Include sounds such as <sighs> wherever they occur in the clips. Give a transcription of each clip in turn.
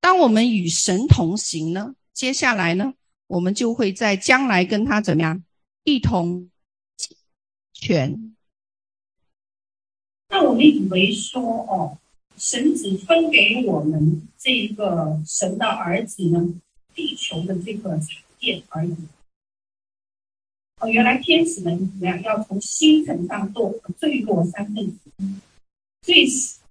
当我们与神同行呢，接下来呢，我们就会在将来跟他怎么样一同全。那我们以为说哦，神只分给我们这个神的儿子呢，地球的这个产业而已。哦，原来天使们怎么样？要从星辰上堕坠落三分之一，所以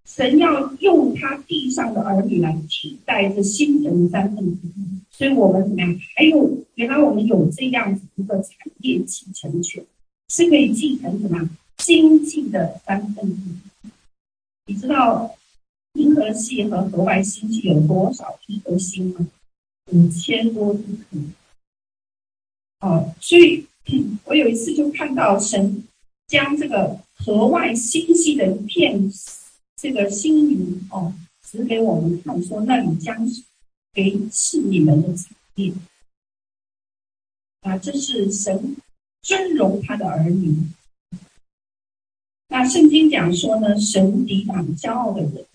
神要用他地上的儿女来替代这星辰的三分之一。所以我们怎么样？还有原来我们有这样子一个产业继承权，是可以继承什么？星际的三分之一。你知道银河系和河外星系有多少亿颗星吗？五千多亿颗。哦，所以。我有一次就看到神将这个河外星系的一片这个星云哦，指给我们看，说那里将是给是你们的产业啊，这是神尊荣他的儿女。那圣经讲说呢，神抵挡骄傲的人，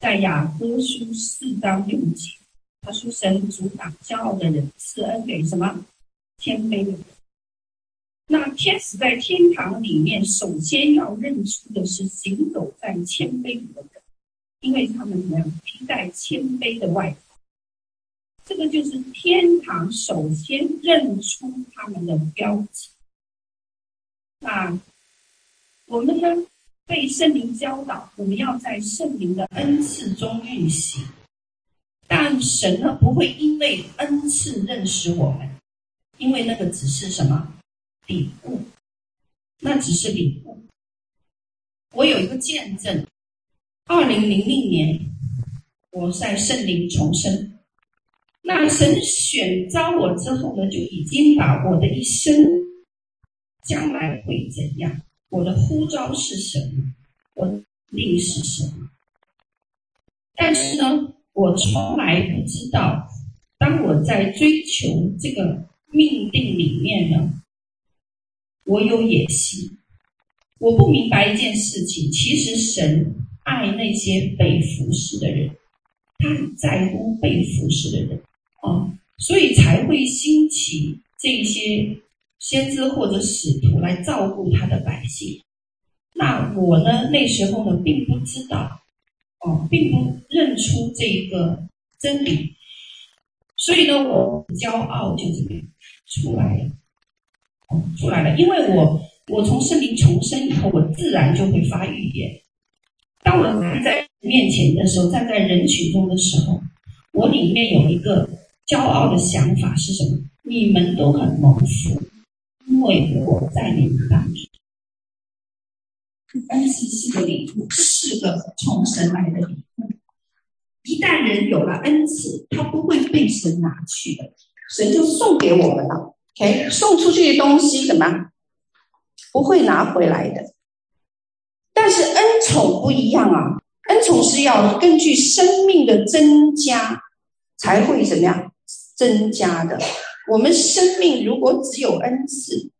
在雅歌书四章六节，他说神阻挡骄傲的人，赐恩给什么？谦卑的人。那天使在天堂里面，首先要认出的是行走在谦卑里的人，因为他们怎么样披戴谦卑的外袍。这个就是天堂首先认出他们的标记。那我们呢，被圣灵教导，我们要在圣灵的恩赐中运行。但神呢，不会因为恩赐认识我们，因为那个只是什么？礼物，那只是礼物。我有一个见证，二零零零年，我在圣灵重生。那神选召我之后呢，就已经把我的一生将来会怎样，我的呼召是什么，我的命是什么。但是呢，我从来不知道，当我在追求这个命定里面呢。我有野心，我不明白一件事情。其实神爱那些被服侍的人，他很在乎被服侍的人啊，所以才会兴起这些先知或者使徒来照顾他的百姓。那我呢，那时候呢，并不知道，哦，并不认出这个真理，所以呢，我骄傲就这么出来了。出来了，因为我我从圣灵重生以后，我自然就会发语言。当我站在面前的时候，站在人群中的时候，我里面有一个骄傲的想法是什么？你们都很蒙福，因为我在你们当中。恩赐是个礼物，是个从神来的礼物。一旦人有了恩赐，他不会被神拿去的，神就送给我们了。OK，送出去的东西怎么不会拿回来的？但是恩宠不一样啊，恩宠是要根据生命的增加才会怎么样增加的。我们生命如果只有恩赐，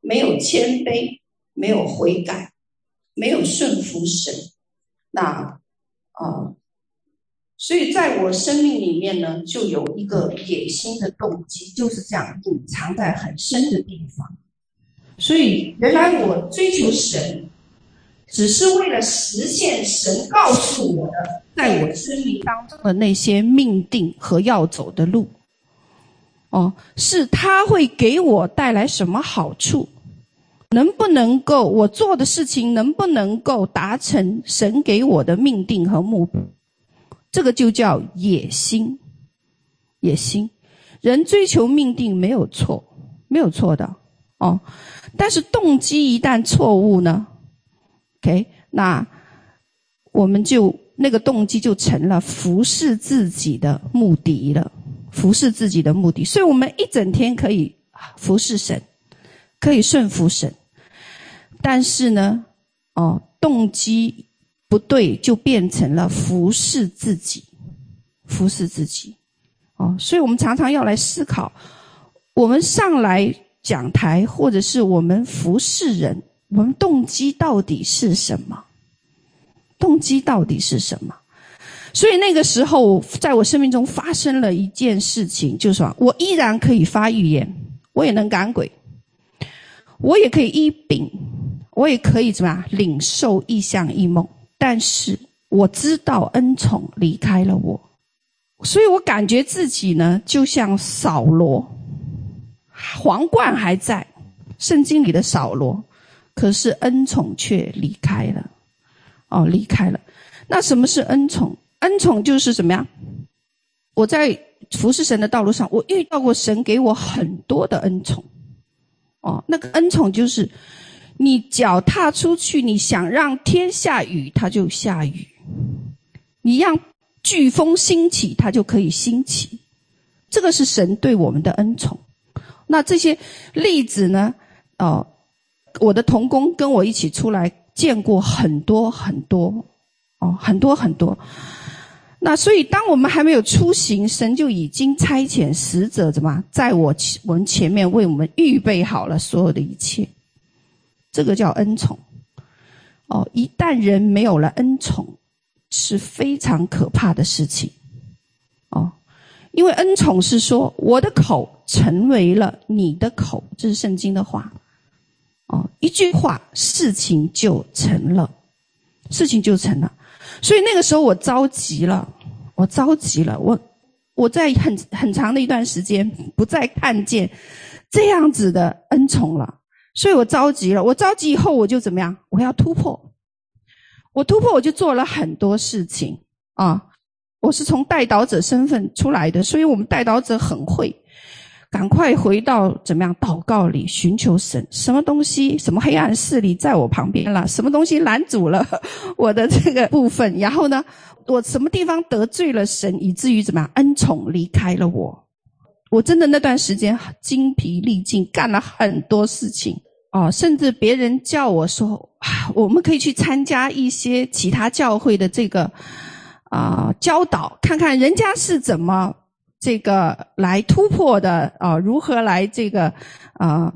没有谦卑，没有悔改，没有顺服神，那啊。所以，在我生命里面呢，就有一个野心的动机，就是这样隐藏在很深的地方。所以，原来我追求神，只是为了实现神告诉我的，<laughs> 在我生命当中的那些命定和要走的路。哦，是他会给我带来什么好处？能不能够我做的事情，能不能够达成神给我的命定和目标？这个就叫野心，野心。人追求命定没有错，没有错的哦。但是动机一旦错误呢？OK，那我们就那个动机就成了服侍自己的目的了，服侍自己的目的。所以我们一整天可以服侍神，可以顺服神，但是呢，哦，动机。不对，就变成了服侍自己，服侍自己，哦，所以我们常常要来思考，我们上来讲台，或者是我们服侍人，我们动机到底是什么？动机到底是什么？所以那个时候，在我生命中发生了一件事情，就是说我依然可以发预言，我也能赶鬼，我也可以医病，我也可以怎么样领受异象异梦，但是我知道恩宠离开了我，所以我感觉自己呢，就像扫罗，皇冠还在，圣经里的扫罗，可是恩宠却离开了，哦，离开了。那什么是恩宠？恩宠就是怎么样？我在服侍神的道路上，我遇到过神给我很多的恩宠。哦，那个恩宠就是，你脚踏出去，你想让天下雨，它就下雨；你让飓风兴起，它就可以兴起。这个是神对我们的恩宠。那这些例子呢？哦，我的同工跟我一起出来见过很多很多，哦，很多很多。那所以，当我们还没有出行，神就已经差遣使者，怎么在我前我们前面为我们预备好了所有的一切？这个叫恩宠。哦，一旦人没有了恩宠，是非常可怕的事情。哦，因为恩宠是说，我的口成为了你的口，这是圣经的话。哦，一句话，事情就成了，事情就成了。所以那个时候我着急了，我着急了，我我在很很长的一段时间不再看见这样子的恩宠了，所以我着急了。我着急以后我就怎么样？我要突破，我突破我就做了很多事情啊！我是从带导者身份出来的，所以我们带导者很会。赶快回到怎么样祷告里寻求神，什么东西，什么黑暗势力在我旁边了？什么东西拦阻了 <laughs> 我的这个部分？然后呢，我什么地方得罪了神，以至于怎么样恩宠离开了我？我真的那段时间精疲力尽，干了很多事情哦，甚至别人叫我说，我们可以去参加一些其他教会的这个啊、教导，看看人家是怎么。这个来突破的啊，如何来这个啊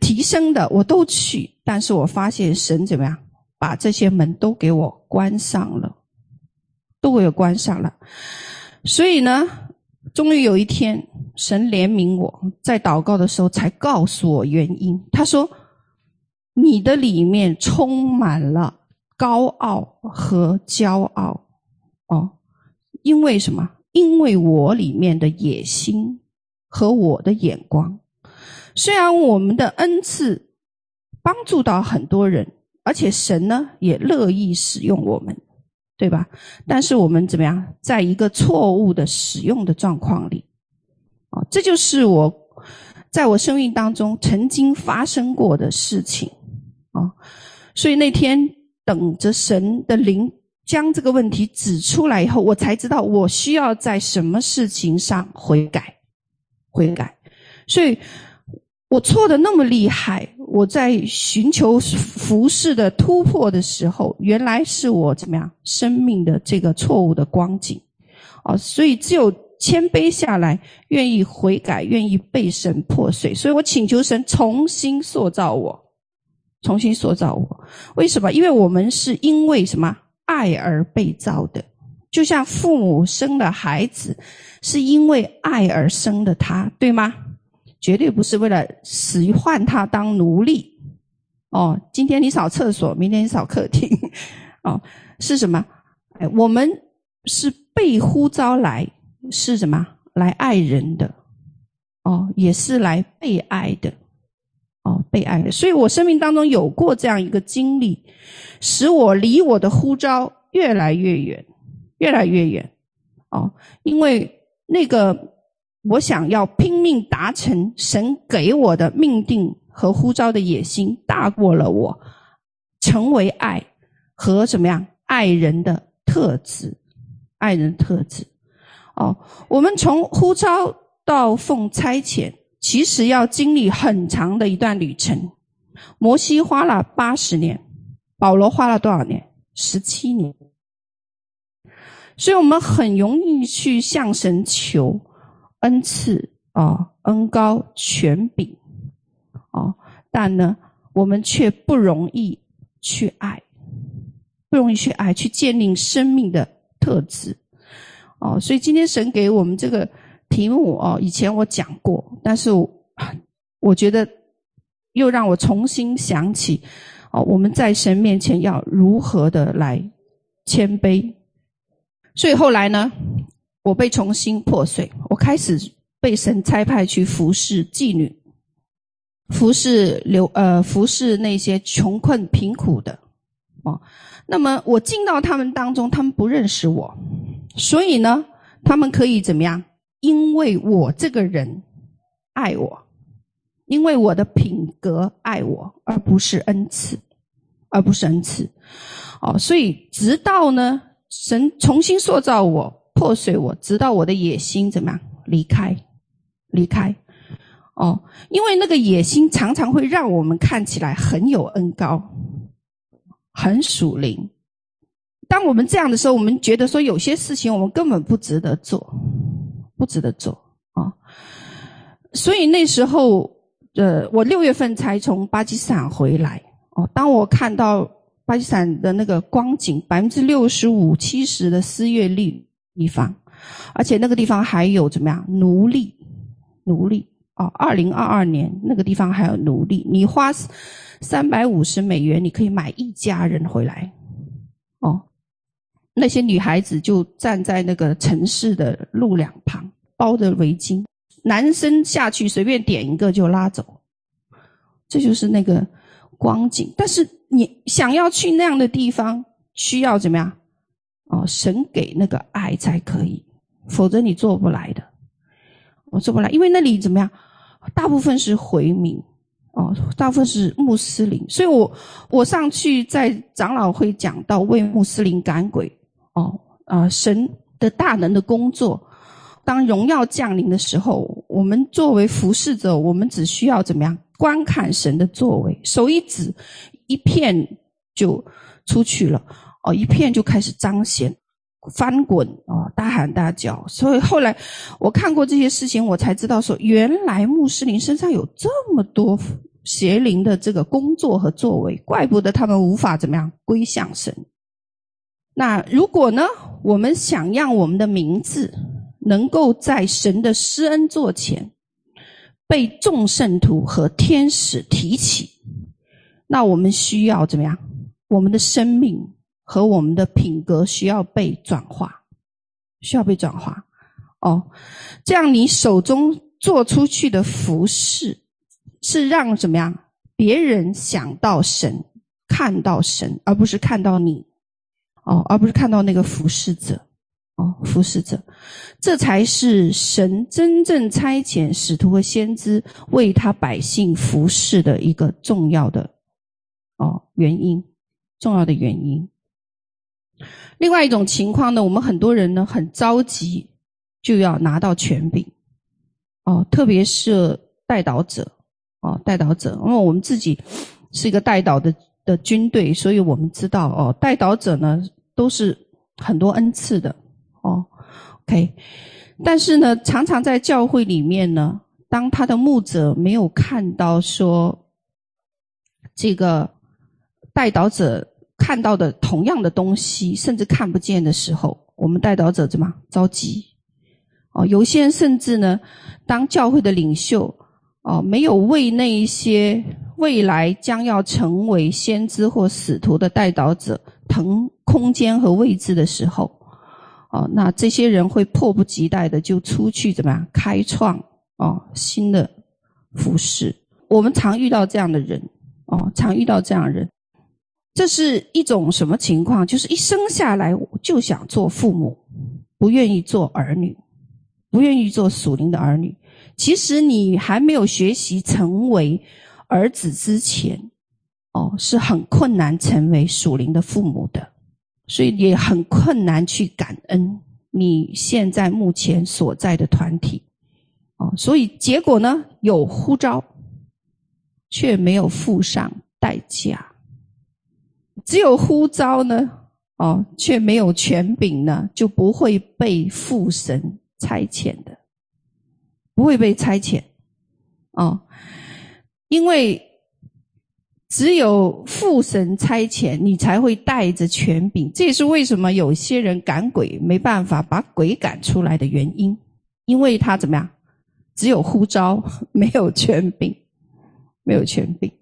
提升的，我都去。但是我发现神怎么样，把这些门都给我关上了，都给我关上了。所以呢，终于有一天，神怜悯我，在祷告的时候才告诉我原因。他说：“你的里面充满了高傲和骄傲哦，因为什么？”因为我里面的野心和我的眼光，虽然我们的恩赐帮助到很多人，而且神呢也乐意使用我们，对吧？但是我们怎么样，在一个错误的使用的状况里，啊，这就是我在我生命当中曾经发生过的事情啊。所以那天等着神的灵。将这个问题指出来以后，我才知道我需要在什么事情上悔改，悔改。所以，我错的那么厉害，我在寻求服饰的突破的时候，原来是我怎么样生命的这个错误的光景，哦，所以只有谦卑下来，愿意悔改，愿意被神破碎。所以我请求神重新塑造我，重新塑造我。为什么？因为我们是因为什么？爱而被造的，就像父母生了孩子，是因为爱而生的他，对吗？绝对不是为了使唤他当奴隶。哦，今天你扫厕所，明天你扫客厅，哦，是什么？哎，我们是被呼召来，是什么？来爱人的，哦，也是来被爱的。哦，被爱的，所以我生命当中有过这样一个经历，使我离我的呼召越来越远，越来越远。哦，因为那个我想要拼命达成神给我的命定和呼召的野心，大过了我成为爱和怎么样爱人的特质，爱人特质。哦，我们从呼召到奉差遣。其实要经历很长的一段旅程，摩西花了八十年，保罗花了多少年？十七年。所以我们很容易去向神求恩赐啊、恩膏、权柄啊，但呢，我们却不容易去爱，不容易去爱，去建立生命的特质。哦，所以今天神给我们这个题目哦，以前我讲过，但是我 <sighs> 觉得又让我重新想起哦，我们在神面前要如何的来谦卑。所以后来呢，我被重新破碎，我开始被神差派去服侍妓女，服侍流呃服侍那些穷困贫苦的哦。那么我进到他们当中，他们不认识我。所以呢，他们可以怎么样？因为我这个人爱我，因为我的品格爱我，而不是恩赐，而不是恩赐。哦，所以直到呢，神重新塑造我、破碎我，直到我的野心怎么样？离开，离开。哦，因为那个野心常常会让我们看起来很有恩高，很属灵。当我们这样的时候，我们觉得说有些事情我们根本不值得做，不值得做啊。所以那时候，呃，我六月份才从巴基斯坦回来哦。当我看到巴基斯坦的那个光景，百分之六十五、七十的失业率地方，而且那个地方还有怎么样奴隶？奴隶哦，二零二二年那个地方还有奴隶，你花三百五十美元，你可以买一家人回来。那些女孩子就站在那个城市的路两旁，包着围巾，男生下去随便点一个就拉走，这就是那个光景。但是你想要去那样的地方，需要怎么样？哦，神给那个爱才可以，否则你做不来的。我做不来，因为那里怎么样？大部分是回民，哦，大部分是穆斯林，所以我我上去在长老会讲到为穆斯林赶鬼。哦，啊、神的大能的工作，当荣耀降临的时候，我们作为服侍者，我们只需要怎么样观看神的作为，手一指，一片就出去了，哦，一片就开始彰显，翻滚啊、大喊大叫。所以后来我看过这些事情，我才知道说，原来穆斯林身上有这么多邪灵的这个工作和作为，怪不得他们无法怎么样归向神。那如果呢，我们想让我们的名字能够在神的施恩座前被众圣徒和天使提起，那我们需要怎么样？我们的生命和我们的品格需要被转化，需要被转化。哦，这样你手中做出去的服饰是让怎么样？别人想到神，看到神，而不是看到你。哦，而不是看到那个服侍者，哦，服侍者，这才是神真正差遣使徒和先知为他百姓服侍的一个重要的哦原因，重要的原因。另外一种情况呢，我们很多人呢很着急就要拿到权柄，哦，特别是代祷者，哦，代祷者，因为我们自己是一个代祷的的军队，所以我们知道哦，代祷者呢。都是很多恩赐的哦，OK，但是呢，常常在教会里面呢，当他的牧者没有看到说这个代祷者看到的同样的东西，甚至看不见的时候，我们代祷者怎么着急？哦，有些人甚至呢，当教会的领袖哦，没有为那一些未来将要成为先知或使徒的代祷者腾空间和位置的时候，哦，那这些人会迫不及待的就出去怎么样开创哦新的服饰。我们常遇到这样的人，哦，常遇到这样人，这是一种什么情况？就是一生下来就想做父母，不愿意做儿女，不愿意做属灵的儿女。其实你还没有学习成为儿子之前。哦，是很困难成为属灵的父母的，所以也很困难去感恩你现在目前所在的团体。哦，所以结果呢，有呼召，却没有付上代价；只有呼召呢，哦，却没有权柄呢，就不会被父神差遣的，不会被差遣。哦，因为。只有父神差遣，你才会带着权柄。这也是为什么有些人赶鬼没办法把鬼赶出来的原因，因为他怎么样？只有呼召，没有权柄，没有权柄。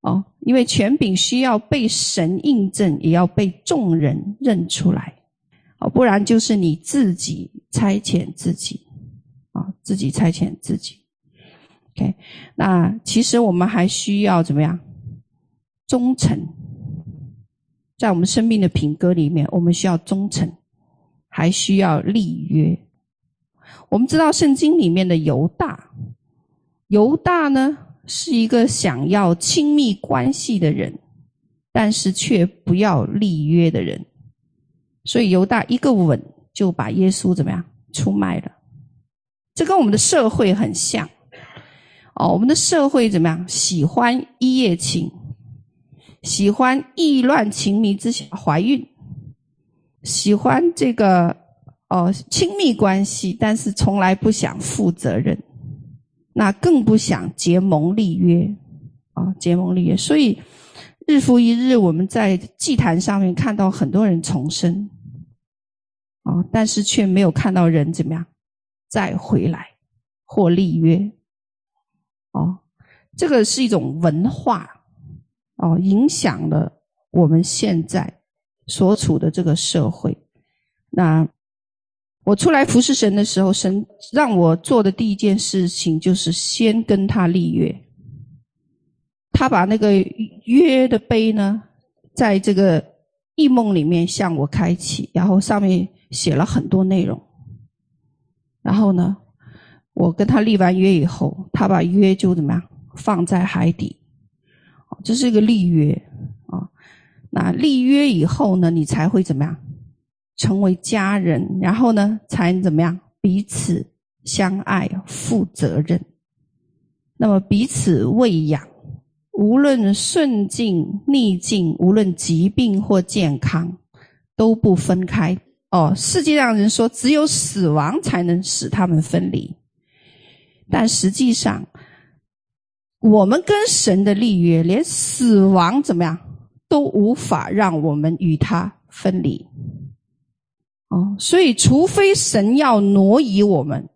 哦，因为权柄需要被神印证，也要被众人认出来。哦，不然就是你自己差遣自己，啊，自己差遣自己。OK，那其实我们还需要怎么样？忠诚，在我们生命的品格里面，我们需要忠诚，还需要立约。我们知道圣经里面的犹大，犹大呢是一个想要亲密关系的人，但是却不要立约的人，所以犹大一个吻就把耶稣怎么样出卖了。这跟我们的社会很像。哦，我们的社会怎么样？喜欢一夜情，喜欢意乱情迷之下怀孕，喜欢这个哦亲密关系，但是从来不想负责任，那更不想结盟立约。啊、哦，结盟立约。所以日复一日，我们在祭坛上面看到很多人重生，啊、但是却没有看到人怎么样再回来或立约。哦，这个是一种文化，哦，影响了我们现在所处的这个社会。那我出来服侍神的时候，神让我做的第一件事情就是先跟他立约。他把那个约的杯呢，在这个异梦里面向我开启，然后上面写了很多内容。然后呢，我跟他立完约以后，他把约就怎么样放在海底，这是一个立约啊。那立约以后呢，你才会怎么样成为家人，然后呢，才能怎么样彼此相爱、负责任。那么彼此喂养，无论顺境逆境，无论疾病或健康，都不分开。哦，世界上人说，只有死亡才能使他们分离。但实际上，我们跟神的立约，连死亡怎么样都无法让我们与他分离。哦，所以除非神要挪移我们，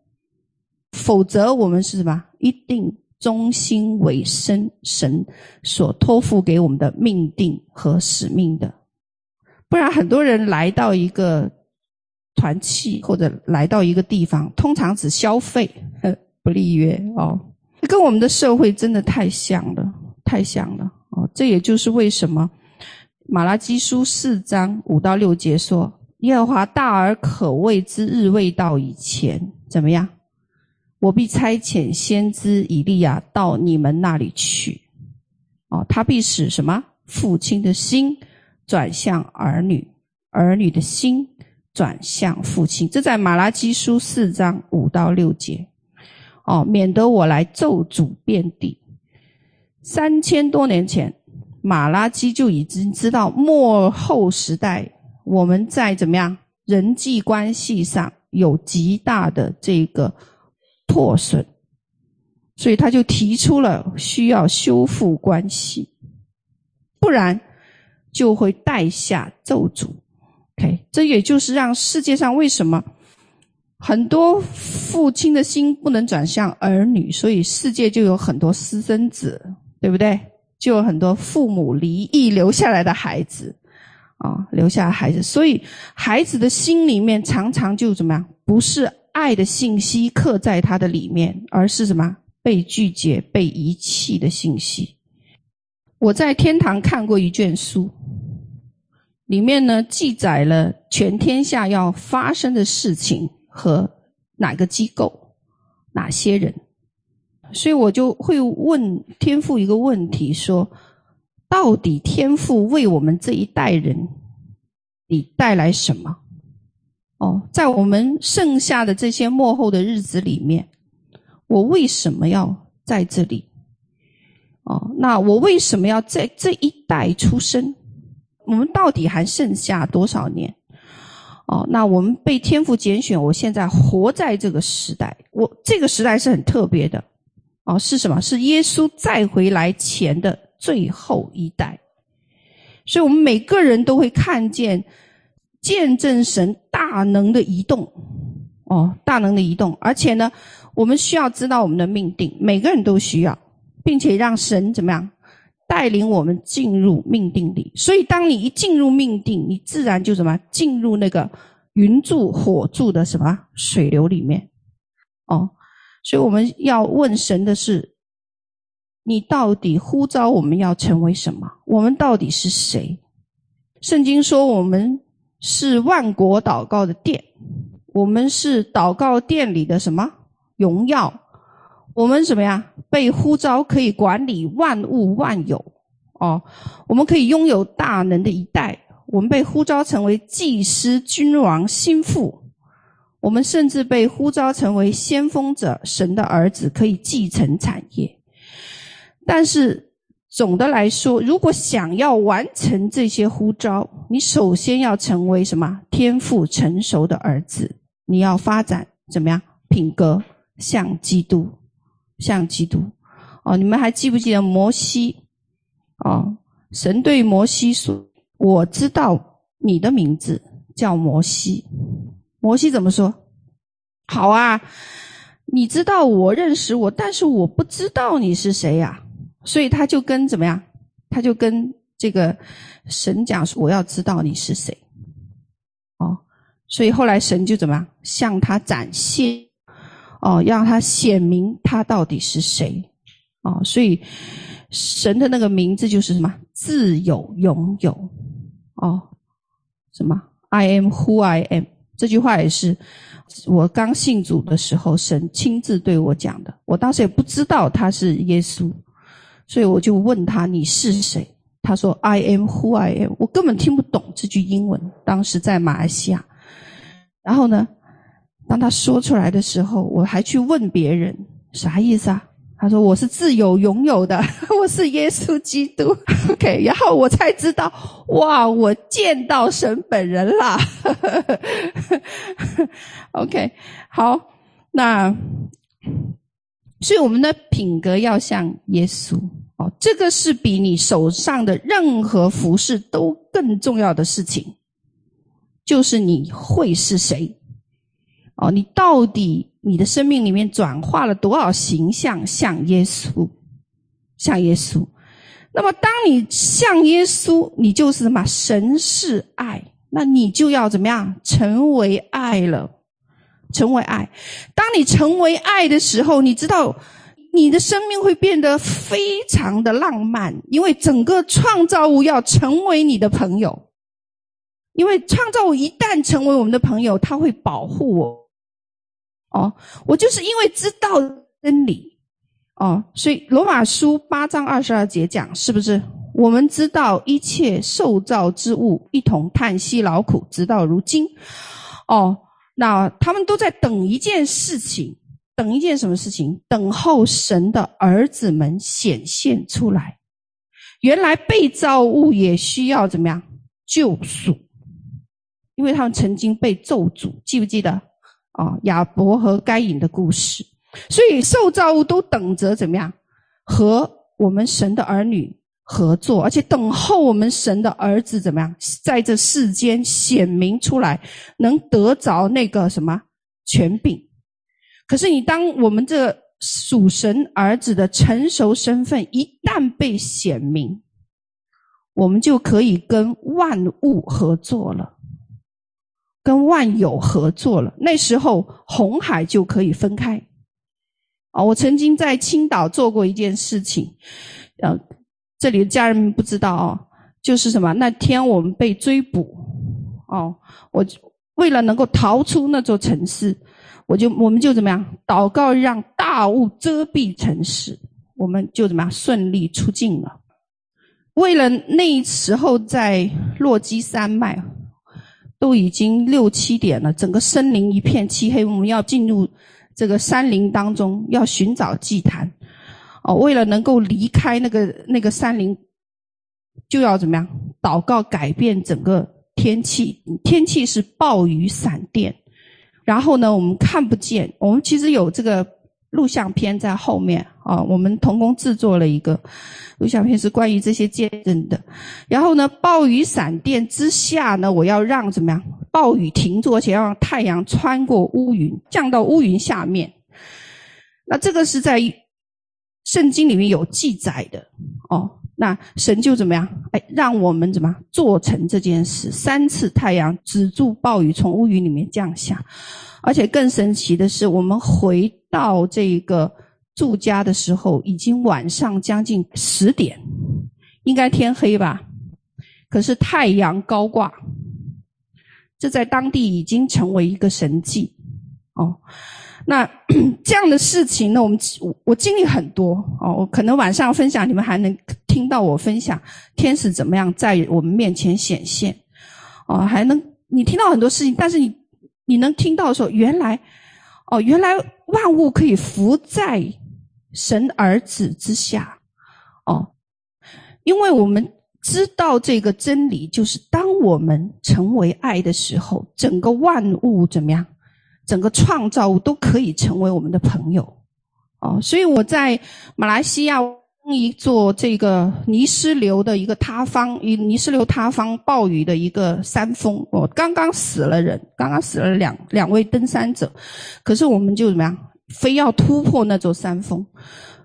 否则我们是什么？一定忠心委身神所托付给我们的命定和使命的。不然，很多人来到一个团契或者来到一个地方，通常只消费。不立约哦，跟我们的社会真的太像了，太像了哦。这也就是为什么马拉基书四章五到六节说：“耶和华大而可畏之日未到以前，怎么样？我必差遣先知以利亚到你们那里去。哦，他必使什么？父亲的心转向儿女，儿女的心转向父亲。”这在马拉基书四章五到六节。哦，免得我来咒诅遍地。三千多年前，马拉基就已经知道末后时代我们在怎么样人际关系上有极大的这个破损，所以他就提出了需要修复关系，不然就会带下咒诅。OK，这也就是让世界上为什么。很多父亲的心不能转向儿女，所以世界就有很多私生子，对不对？就有很多父母离异留下来的孩子，啊、留下孩子，所以孩子的心里面常常就怎么样？不是爱的信息刻在他的里面，而是什么？被拒绝、被遗弃的信息。我在天堂看过一卷书，里面呢记载了全天下要发生的事情。和哪个机构、哪些人，所以我就会问天父一个问题：说，到底天父为我们这一代人，你带来什么？哦，在我们剩下的这些末后的日子里面，我为什么要在这里？哦，那我为什么要在这一代出生？我们到底还剩下多少年？哦，那我们被天父拣选，我现在活在这个时代，我这个时代是很特别的，哦，是什么？是耶稣再回来前的最后一代。所以，我们每个人都会看见、见证神大能的移动，哦，大能的移动。而且呢，我们需要知道我们的命定，每个人都需要，并且让神怎么样带领我们进入命定里。所以，当你一进入命定，你自然就什么进入那个云柱火柱的什么水流里面，哦。所以我们要问神的是。你到底呼召我们要成为什么？我们到底是谁？圣经说我们是万国祷告的殿，我们是祷告殿里的什么荣耀？我们怎么样被呼召可以管理万物万有？哦，我们可以拥有大能的一代。我们被呼召成为祭司、君王、心腹。我们甚至被呼召成为先锋者，神的儿子可以继承产业。但是总的来说，如果想要完成这些呼召，你首先要成为什么？天赋成熟的儿子。你要发展怎么样？品格像基督，像基督。哦，你们还记不记得摩西？哦，神对摩西说：“我知道你的名字叫摩西。”摩西怎么说？好啊，你知道我认识我，但是我不知道你是谁呀？所以他就跟怎么样？他就跟这个神讲说：“我要知道你是谁。”哦，所以后来神就怎么样？向他展现，哦，让他显明他到底是谁。哦，所以神的那个名字就是什么？自有永有。哦，什么？I am who I am。这句话也是我刚信主的时候，神亲自对我讲的。我当时也不知道他是耶稣。所以我就问他，你是谁？他说 I am who I am。我根本听不懂这句英文。当时在马来西亚，然后呢，当他说出来的时候，我还去问别人啥意思啊？他说我是自有拥有的，<laughs> 我是耶稣基督。OK，然后我才知道，哇，我见到神本人啦。<laughs> OK，好，那。所以我们的品格要像耶稣哦，这个是比你手上的任何服饰都更重要的事情，就是你会是谁哦？你到底你的生命里面转化了多少形象像耶稣？像耶稣。那么当你像耶稣，你就是什么？神是爱，那你就要怎么样？成为爱了。成为爱，当你成为爱的时候，你知道你的生命会变得非常的浪漫，因为整个创造物要成为你的朋友。因为创造物一旦成为我们的朋友，他会保护我。哦，我就是因为知道真理，哦，所以罗马书八章二十二节讲，是不是？我们知道一切受造之物一同叹息劳苦，直到如今。哦。那他们都在等一件事情，等一件什么事情？等候神的儿子们显现出来。原来被造物也需要怎么样救赎？因为他们曾经被咒诅，记不记得啊？亚伯和该隐的故事。所以受造物都等着怎么样和我们神的儿女合作，而且等候我们神的儿子怎么样，在这世间显明出来，能得着那个什么权柄。可是你当我们这属神儿子的成熟身份一旦被显明，我们就可以跟万物合作了，跟万有合作了。那时候红海就可以分开。啊，我曾经在青岛做过一件事情，呃。这里的家人们不知道哦，就是什么？那天我们被追捕，哦，我为了能够逃出那座城市，我就我们就怎么样？祷告让大雾遮蔽城市，我们就怎么样？顺利出境了。为了那时候在落基山脉，都已经六七点了，整个森林一片漆黑，我们要进入这个山林当中，要寻找祭坛。哦，为了能够离开那个那个山林，就要怎么样？祷告改变整个天气，天气是暴雨闪电，然后呢，我们看不见。我们其实有这个录像片在后面啊，我们同工制作了一个录像片，是关于这些见证的。然后呢，暴雨闪电之下呢，我要让怎么样？暴雨停住，而且让太阳穿过乌云，降到乌云下面。那这个是在圣经里面有记载的哦。那神就怎么样？哎，让我们怎么做成这件事？三次太阳止住暴雨，从乌云里面降下。而且更神奇的是，我们回到这个住家的时候，已经晚上将近十点，应该天黑吧？可是太阳高挂，这在当地已经成为一个神迹哦。那 <clears throat> 这样的事情呢，我们我我经历很多哦，我可能晚上分享，你们还能听到我分享天使怎么样在我们面前显现哦，还能你听到很多事情，但是你你能听到说，原来哦，原来万物可以伏在神儿子之下哦，因为我们知道这个真理，就是当我们成为爱的时候，整个万物怎么样？整个创造物都可以成为我们的朋友，哦，所以我在马来西亚一座这个泥石流的一个塌方，一泥石流塌方暴雨的一个山峰，哦，刚刚死了人，刚刚死了两两位登山者，可是我们就怎么样，非要突破那座山峰，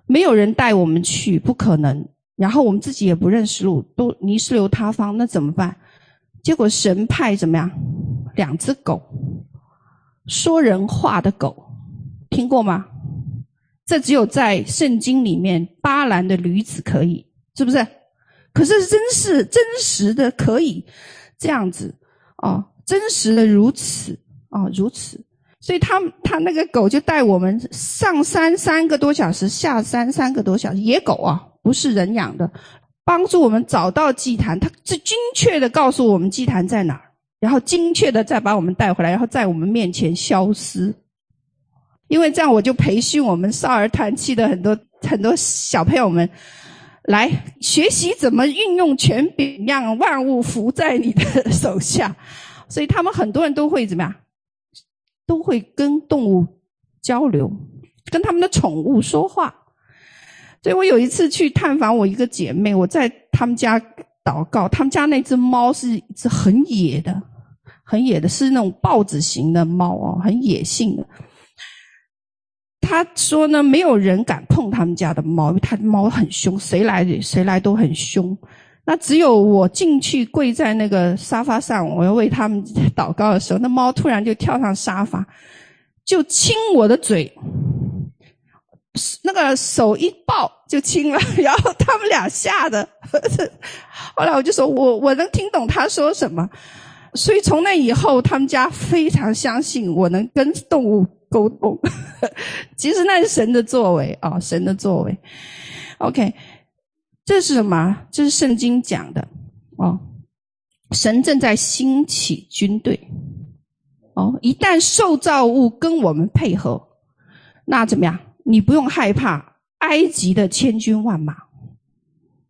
没有人带我们去，不可能，然后我们自己也不认识路，都泥石流塌方，那怎么办？结果神派怎么样，两只狗。说人话的狗，听过吗？这只有在圣经里面，巴兰的驴子可以，是不是？可是真是真实的，可以这样子哦，真实的如此哦，如此。所以他他那个狗就带我们上山三个多小时，下山三个多小时，野狗啊，不是人养的，帮助我们找到祭坛，他最精确的告诉我们祭坛在哪儿。然后精确的再把我们带回来，然后在我们面前消失。因为这样，我就培训我们少儿团契的很多很多小朋友们来学习怎么运用权柄，让万物服在你的手下。所以他们很多人都会怎么样？都会跟动物交流，跟他们的宠物说话。所以我有一次去探访我一个姐妹，我在他们家祷告，他们家那只猫是一只很野的。很野的，是那种豹子型的猫哦，很野性的。他说呢，没有人敢碰他们家的猫，因为他的猫很凶，谁来谁来都很凶。那只有我进去跪在那个沙发上，我要为他们 <laughs> 祷告的时候，那猫突然就跳上沙发，就亲我的嘴，那个手一抱就亲了，<laughs> 然后他们俩吓得。后来我就说我我能听懂他说什么。所以从那以后，他们家非常相信我能跟动物沟通。<laughs> 其实那是神的作为啊，神的作为。OK，这是什么？这是圣经讲的哦。神正在兴起军队哦。一旦受造物跟我们配合，那怎么样？你不用害怕埃及的千军万马。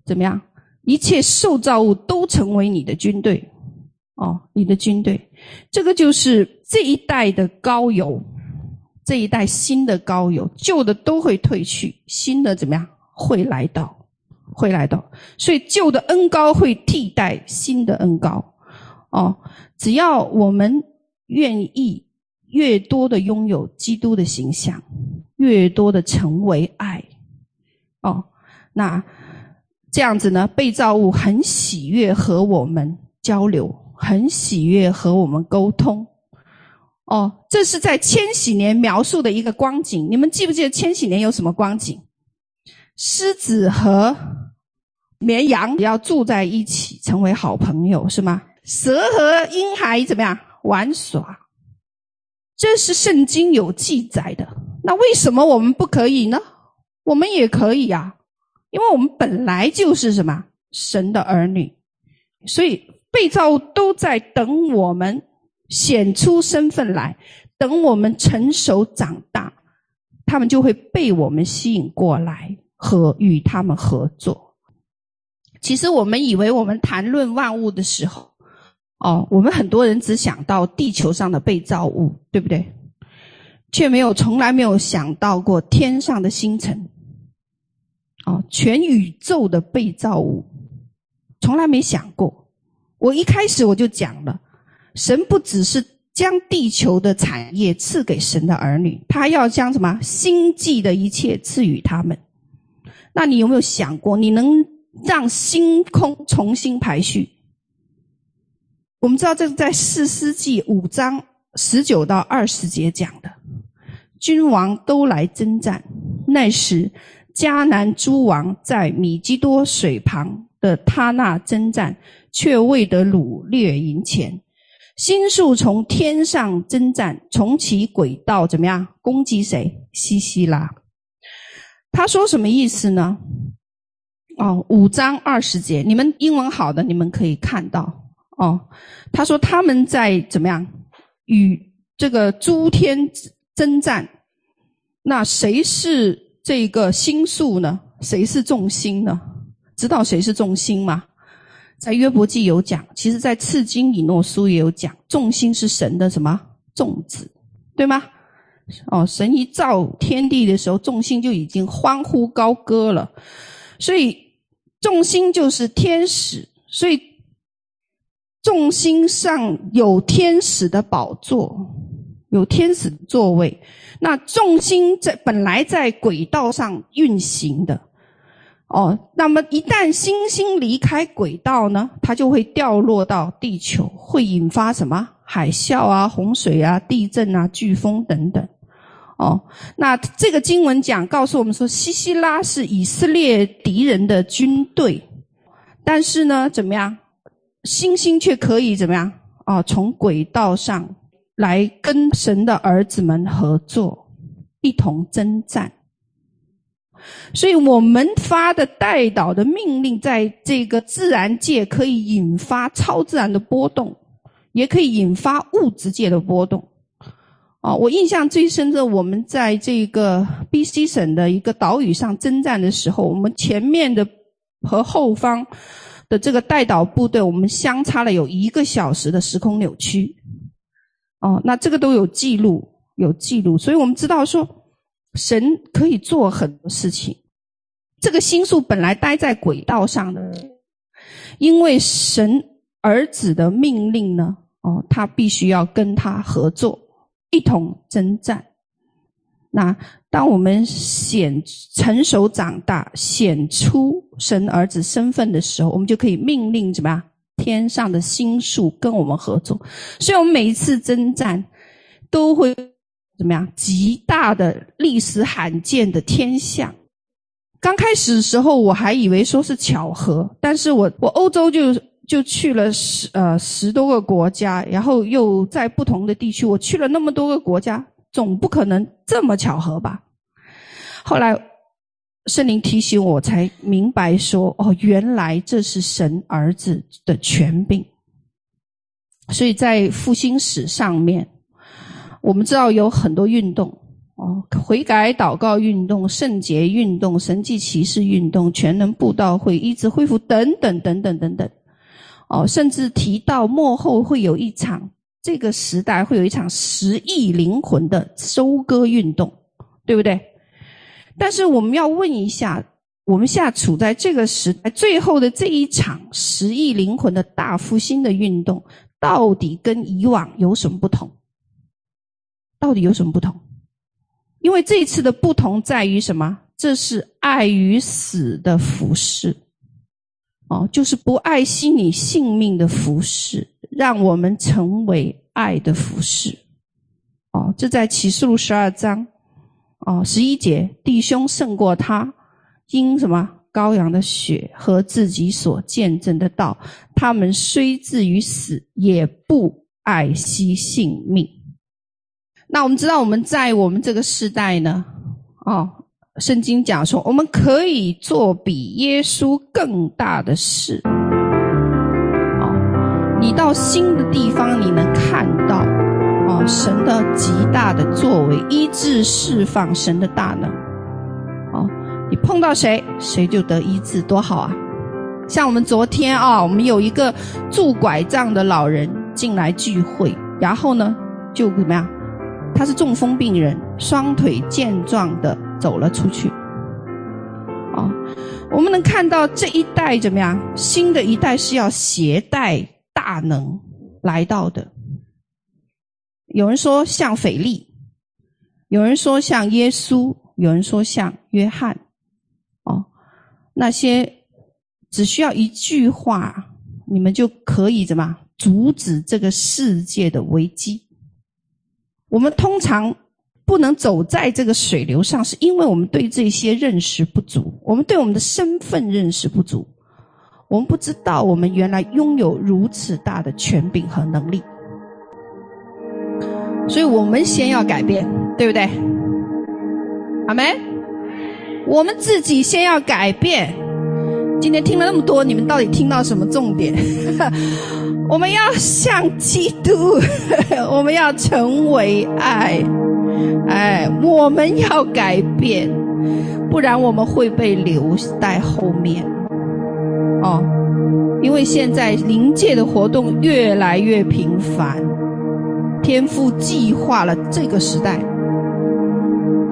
怎么样？一切受造物都成为你的军队。哦，你的军队，这个就是这一代的高油，这一代新的高油，旧的都会退去，新的怎么样？会来到，会来的，所以旧的恩膏会替代新的恩膏。哦，只要我们愿意，越多的拥有基督的形象，越多的成为爱。哦，那这样子呢？被造物很喜悦和我们交流。很喜悦和我们沟通，哦，这是在千禧年描述的一个光景。你们记不记得千禧年有什么光景？狮子和绵羊要住在一起，成为好朋友，是吗？蛇和婴孩怎么样玩耍？这是圣经有记载的。那为什么我们不可以呢？我们也可以呀，因为我们本来就是什么神的儿女，所以。被造都在等我们显出身份来，等我们成熟长大，他们就会被我们吸引过来和与他们合作。其实我们以为我们谈论万物的时候，哦，我们很多人只想到地球上的被造物，对不对？却没有从来没有想到过天上的星辰，哦，全宇宙的被造物，从来没想过。我一开始我就讲了，神不只是将地球的产业赐给神的儿女，他要将什么星际的一切赐予他们。那你有没有想过，你能让星空重新排序？我们知道这是在四世纪五章十九到二十节讲的，君王都来征战。那时迦南诸王在米基多水旁的他那征战，却未得掳掠营钱。星宿从天上征战，从其轨道怎么样攻击谁？西西拉。他说什么意思呢？哦，五章二十节，你们英文好的，你们可以看到。哦，他说他们在怎么样与这个诸天征战？那谁是这个星宿呢？谁是众星呢？知道谁是众星吗？在约伯记有讲，其实在次经以诺书也有讲，众星是神的什么众子，对吗？哦，神一造天地的时候，众星就已经欢呼高歌了，所以众星就是天使，所以。众星上有天使的宝座，有天使的座位。那众星在本来在轨道上运行的，哦，那么一旦星星离开轨道呢，它就会掉落到地球，会引发什么海啸啊、洪水啊、地震啊、飓风等等。哦，那这个经文讲告诉我们说，西西拉是以色列敌人的军队，但是呢，怎么样？星星却可以怎么样？哦，从轨道上来跟神的儿子们合作，一同征战。所以我们发的代祷的命令，在这个自然界可以引发超自然的波动，也可以引发物质界的波动。啊，我印象最深的，我们在这个 BC 省的一个岛屿上征战的时候，我们前面的和后方。的这个带岛部队，我们相差了有一个小时的时空扭曲，哦，那这个都有记录，有记录，所以我们知道说，神可以做很多事情。这个星宿本来待在轨道上的，因为神儿子的命令呢，哦，他必须要跟他合作，一同征战。那当我们显成熟长大，显出神儿子身份的时候，我们就可以命令怎么样？天上的星宿跟我们合作。所以，我们每一次征战都会怎么样？极大的历史罕见的天象。刚开始的时候，我还以为说是巧合，但是我我欧洲就就去了十呃十多个国家，然后又在不同的地区，我去了那么多个国家。总不可能这么巧合吧？后来圣灵提醒我，才明白说：哦，原来这是神儿子的权柄。所以在复兴史上面，我们知道有很多运动哦，悔改祷告运动、圣洁运动、神迹奇事运动、全能布道会、医治恢复等等等等等等。哦，甚至提到末后会有一场。这个时代会有一场十亿灵魂的收割运动，对不对？但是我们要问一下，我们现在处在这个时代最后的这一场十亿灵魂的大复兴的运动，到底跟以往有什么不同？到底有什么不同？因为这一次的不同在于什么？这是爱与死的服饰，哦，就是不爱惜你性命的服事。让我们成为爱的服事，哦，这在启示录十二章，哦，十一节，弟兄胜过他，因什么？羔羊的血和自己所见证的道，他们虽至于死，也不爱惜性命。那我们知道，我们在我们这个时代呢，哦，圣经讲说，我们可以做比耶稣更大的事。哦你到新的地方，你能看到，哦，神的极大的作为，医治释放神的大能，哦，你碰到谁，谁就得医治，多好啊！像我们昨天啊，我们有一个拄拐杖的老人进来聚会，然后呢，就怎么样？他是中风病人，双腿健壮的走了出去，啊，我们能看到这一代怎么样？新的一代是要携带大能来到的。有人说像腓力，有人说像耶稣，有人说像约翰。哦，那些只需要一句话，你们就可以怎么阻止这个世界的危机。我们通常。不能走在这个水流上，是因为我们对这些认识不足，我们对我们的身份认识不足，我们不知道我们原来拥有如此大的权柄和能力，所以我们先要改变，对不对？阿们，我们自己先要改变。今天听了那么多，你们到底听到什么重点？<laughs> 我们要像基督，<laughs> 我们要成为爱。哎，我们要改变，不然我们会被留在后面。哦，因为现在灵界的活动越来越频繁，天父计划了这个时代。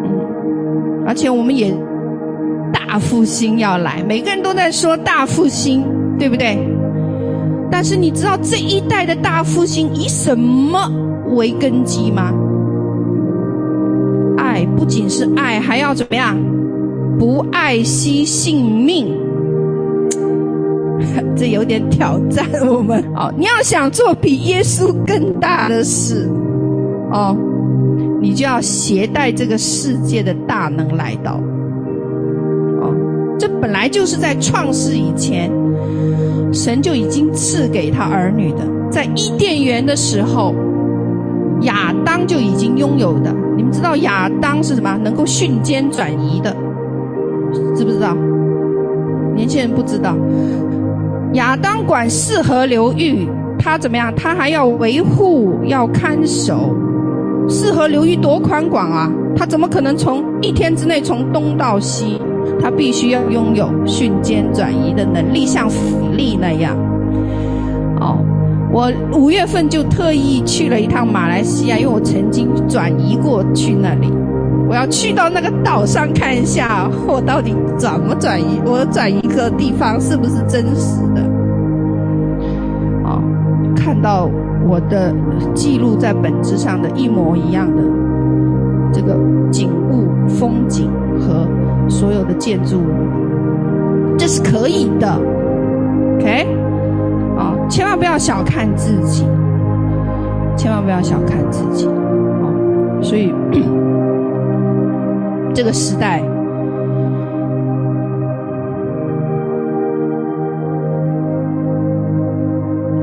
嗯，而且我们也大复兴要来，每个人都在说大复兴，对不对？但是你知道这一代的大复兴以什么为根基吗？爱不仅是爱，还要怎么样？不爱惜性命，<laughs> 这有点挑战我们哦。你要想做比耶稣更大的事，哦，你就要携带这个世界的大能来到。哦，这本来就是在创世以前，神就已经赐给他儿女的，在伊甸园的时候。亚当就已经拥有的，知道亚当是什么？能够瞬间转移的，知不知道？年轻人不知道。亚当管四河流域，他怎么样？他还要维护，要看守。四河流域多宽广啊！他怎么可能从一天之内从东到西？他必须要拥有瞬间转移的能力，像腓力那样。我五月份就特意去了一趟马来西亚，因为我曾经转移过去那里。我要去到那个岛上看一下，我到底怎么转移，我转移个地方是不是真实的？哦，看到我的记录在本子上的一模一样的这个景物、风景和所有的建筑物，这是可以的。OK。千万不要小看自己，千万不要小看自己，哦，所以 <clears throat> 这个时代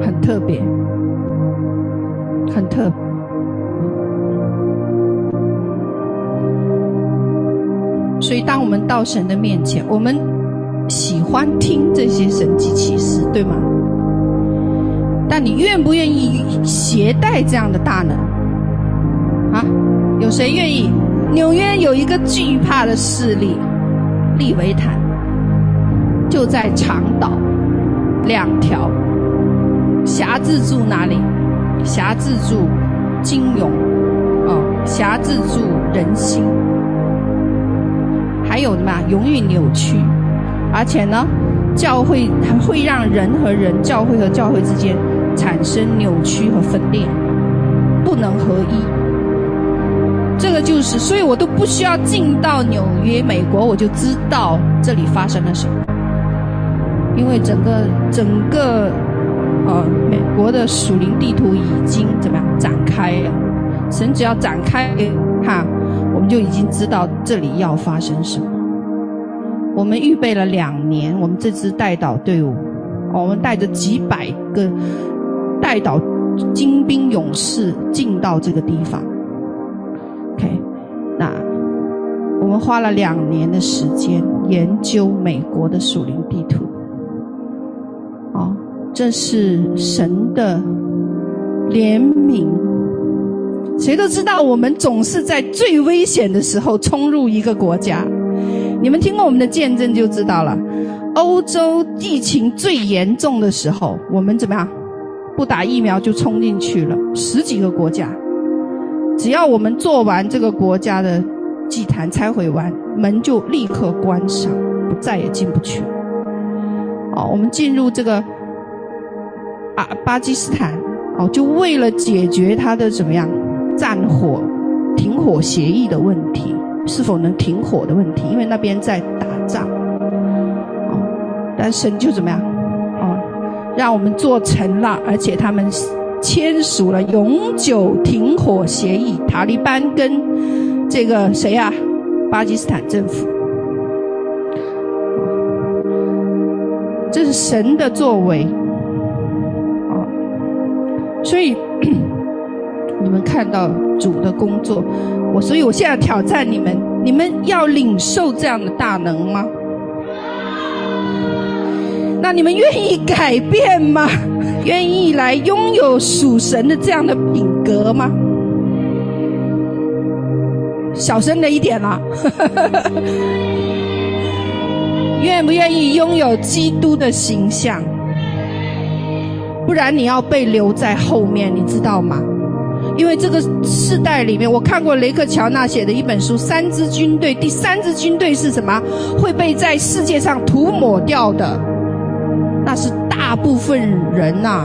很特别，很特别。所以，当我们到神的面前，我们喜欢听这些神迹奇事，对吗？但你愿不愿意携带这样的大能？啊，有谁愿意？纽约有一个惧怕的势力，利维坦，就在长岛，两条，辖制住哪里？辖制住金融，哦，辖制住人心，还有什么？容易扭曲，而且呢，教会会让人和人，教会和教会之间。产生扭曲和分裂，不能合一。这个就是，所以我都不需要进到纽约、美国，我就知道这里发生了什么。因为整个整个呃美国的属灵地图已经怎么样展开了？神只要展开哈，我们就已经知道这里要发生什么。我们预备了两年，我们这支代祷队伍，我们带着几百个。带导精兵勇士进到这个地方，OK，那我们花了两年的时间研究美国的属灵地图，哦，这是神的怜悯。谁都知道，我们总是在最危险的时候冲入一个国家。你们听过我们的见证就知道了。欧洲疫情最严重的时候，我们怎么样？不打疫苗就冲进去了，十几个国家，只要我们做完这个国家的祭坛，拆毁完，门就立刻关上，再也进不去。哦，我们进入这个巴巴基斯坦，哦，就为了解决他的怎么样战火停火协议的问题，是否能停火的问题，因为那边在打仗。哦，但神就怎么样？让我们做成了，而且他们签署了永久停火协议。塔利班跟这个谁呀？巴基斯坦政府。这是神的作为，啊，所以 <coughs> 你们看到主的工作，我所以我现在挑战你们，你们要领受这样的大能吗？那你们愿意改变吗？愿意来拥有属神的这样的品格吗？小声了一点啦。<laughs> 愿不愿意拥有基督的形象？不然你要被留在后面，你知道吗？因为这个世代里面，我看过雷克乔纳写的一本书《三支军队》，第三支军队是什么？会被在世界上涂抹掉的，是大部分人呐、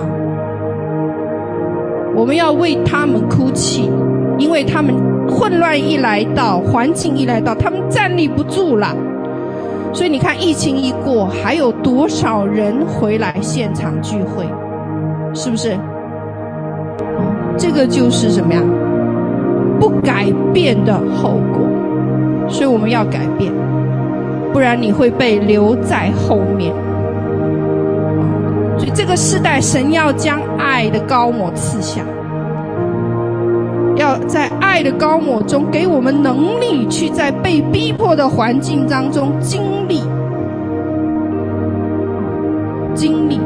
我们要为他们哭泣，因为他们混乱一来到，环境一来到，他们站立不住了。所以你看，疫情一过，还有多少人回来现场聚会？是不是？这个就是什么呀？不改变的后果。所以我们要改变，不然你会被留在后面。所以这个时代，神要将爱的膏抹赐下。要在爱的膏抹中，给我们能力去在被逼迫的环境当中经历，经历。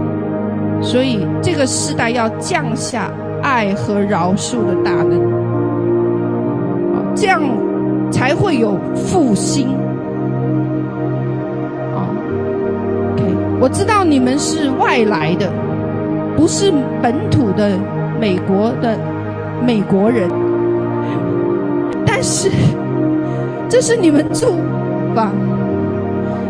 所以这个时代要降下爱和饶恕的大能，这样才会有复兴。我知道你们是外来的，不是本土的美国的美国人。但是，这是你们住吧？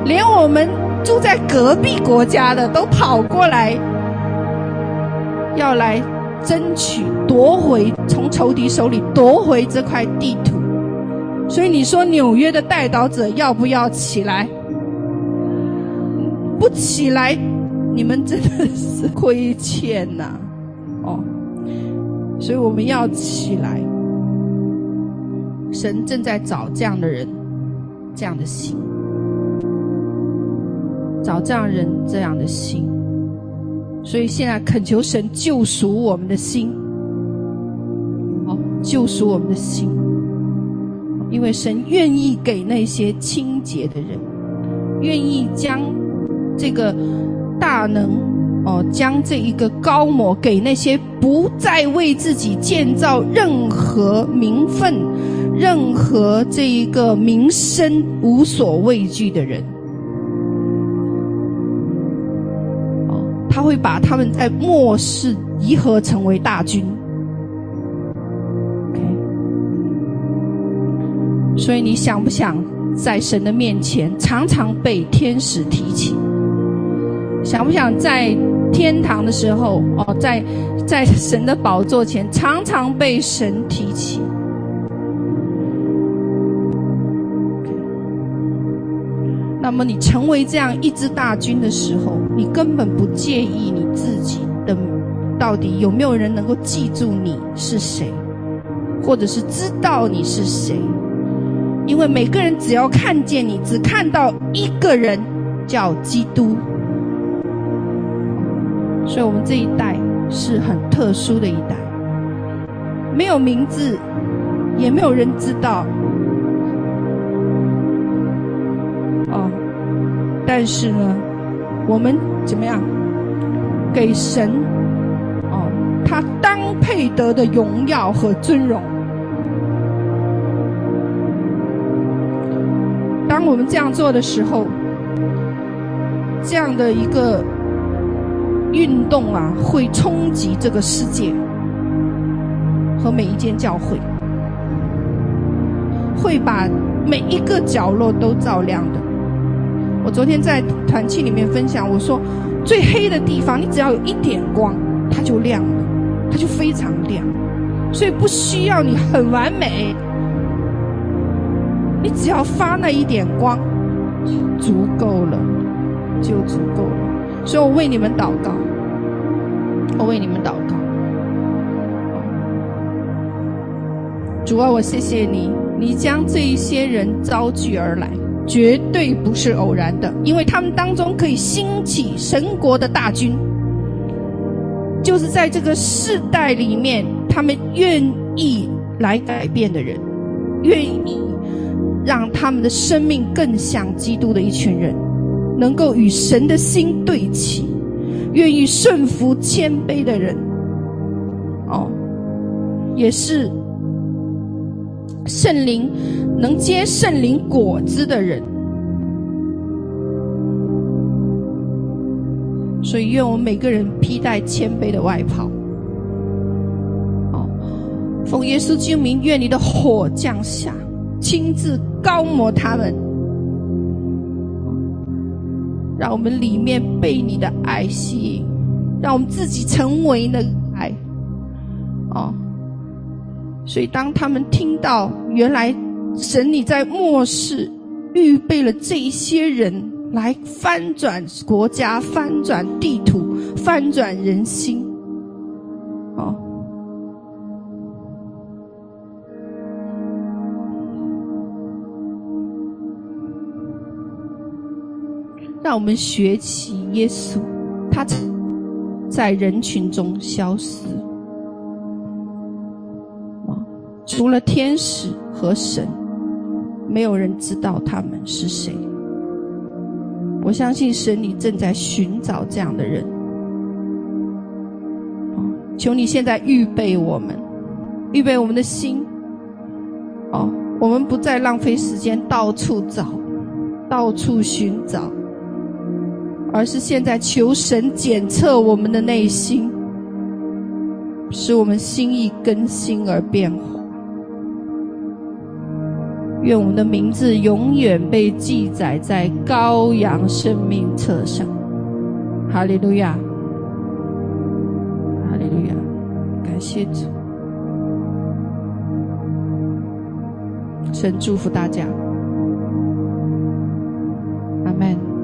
连我们住在隔壁国家的都跑过来，要来争取夺回，从仇敌手里夺回这块地图。所以你说纽约的代导者要不要起来？不起来，你们真的是亏欠呐！哦，所以我们要起来。神正在找这样的人，这样的心，找这样人这样的心，所以现在恳求神救赎我们的心，哦，救赎我们的心，因为神愿意给那些清洁的人，愿意将这个大能。哦，将这一个高抹给那些不再为自己建造任何名分、任何这一个名声无所畏惧的人。哦，他会把他们在末世集合成为大军。所以你想不想在神的面前常常被天使提起？想不想在？天堂的时候，哦，在在神的宝座前，常常被神提起。那么，你成为这样一支大军的时候，你根本不介意你自己的到底有没有人能够记住你是谁，或者是知道你是谁，因为每个人只要看见你，只看到一个人，叫基督。所以我们这一代是很特殊的一代，没有名字，也没有人知道。哦，但是呢，我们怎么样？给神哦，他当配得的荣耀和尊荣。当我们这样做的时候，这样的一个。运动啊，会冲击这个世界和每一间教会，会把每一个角落都照亮的。我昨天在团契里面分享，我说最黑的地方，你只要有一点光，它就亮了，它就非常亮。所以不需要你很完美，你只要发那一点光，足够了，就足够了。所以我为你们祷告，我为你们祷告。主啊，我谢谢你，你将这一些人招聚而来。绝对不是偶然的，因为他们当中可以兴起神国的大军，就是在这个世代里面，他们愿意来改变的人，愿意让他们的生命更像基督的一群人，能够与神的心对齐，愿意顺服谦卑的人，哦，也是。圣灵能结圣灵果子的人，所以愿我们每个人披戴谦卑的外袍。哦，奉耶稣基督名，愿你的火降下，亲自高抹他们，让我们里面被你的爱吸引，让我们自己成为那个爱。哦。所以，当他们听到原来神你在末世预备了这些人来翻转国家、翻转地图、翻转人心，让我们学习耶稣，他在人群中消失。除了天使和神，没有人知道他们是谁。我相信神，你正在寻找这样的人。求你现在预备我们，预备我们的心。哦，我们不再浪费时间到处找，到处寻找，而是现在求神检测我们的内心，使我们心意更新而变化。愿我们的名字永远被记载在羔羊生命册上。哈利路亚，哈利路亚，感谢主，神祝福大家，阿门。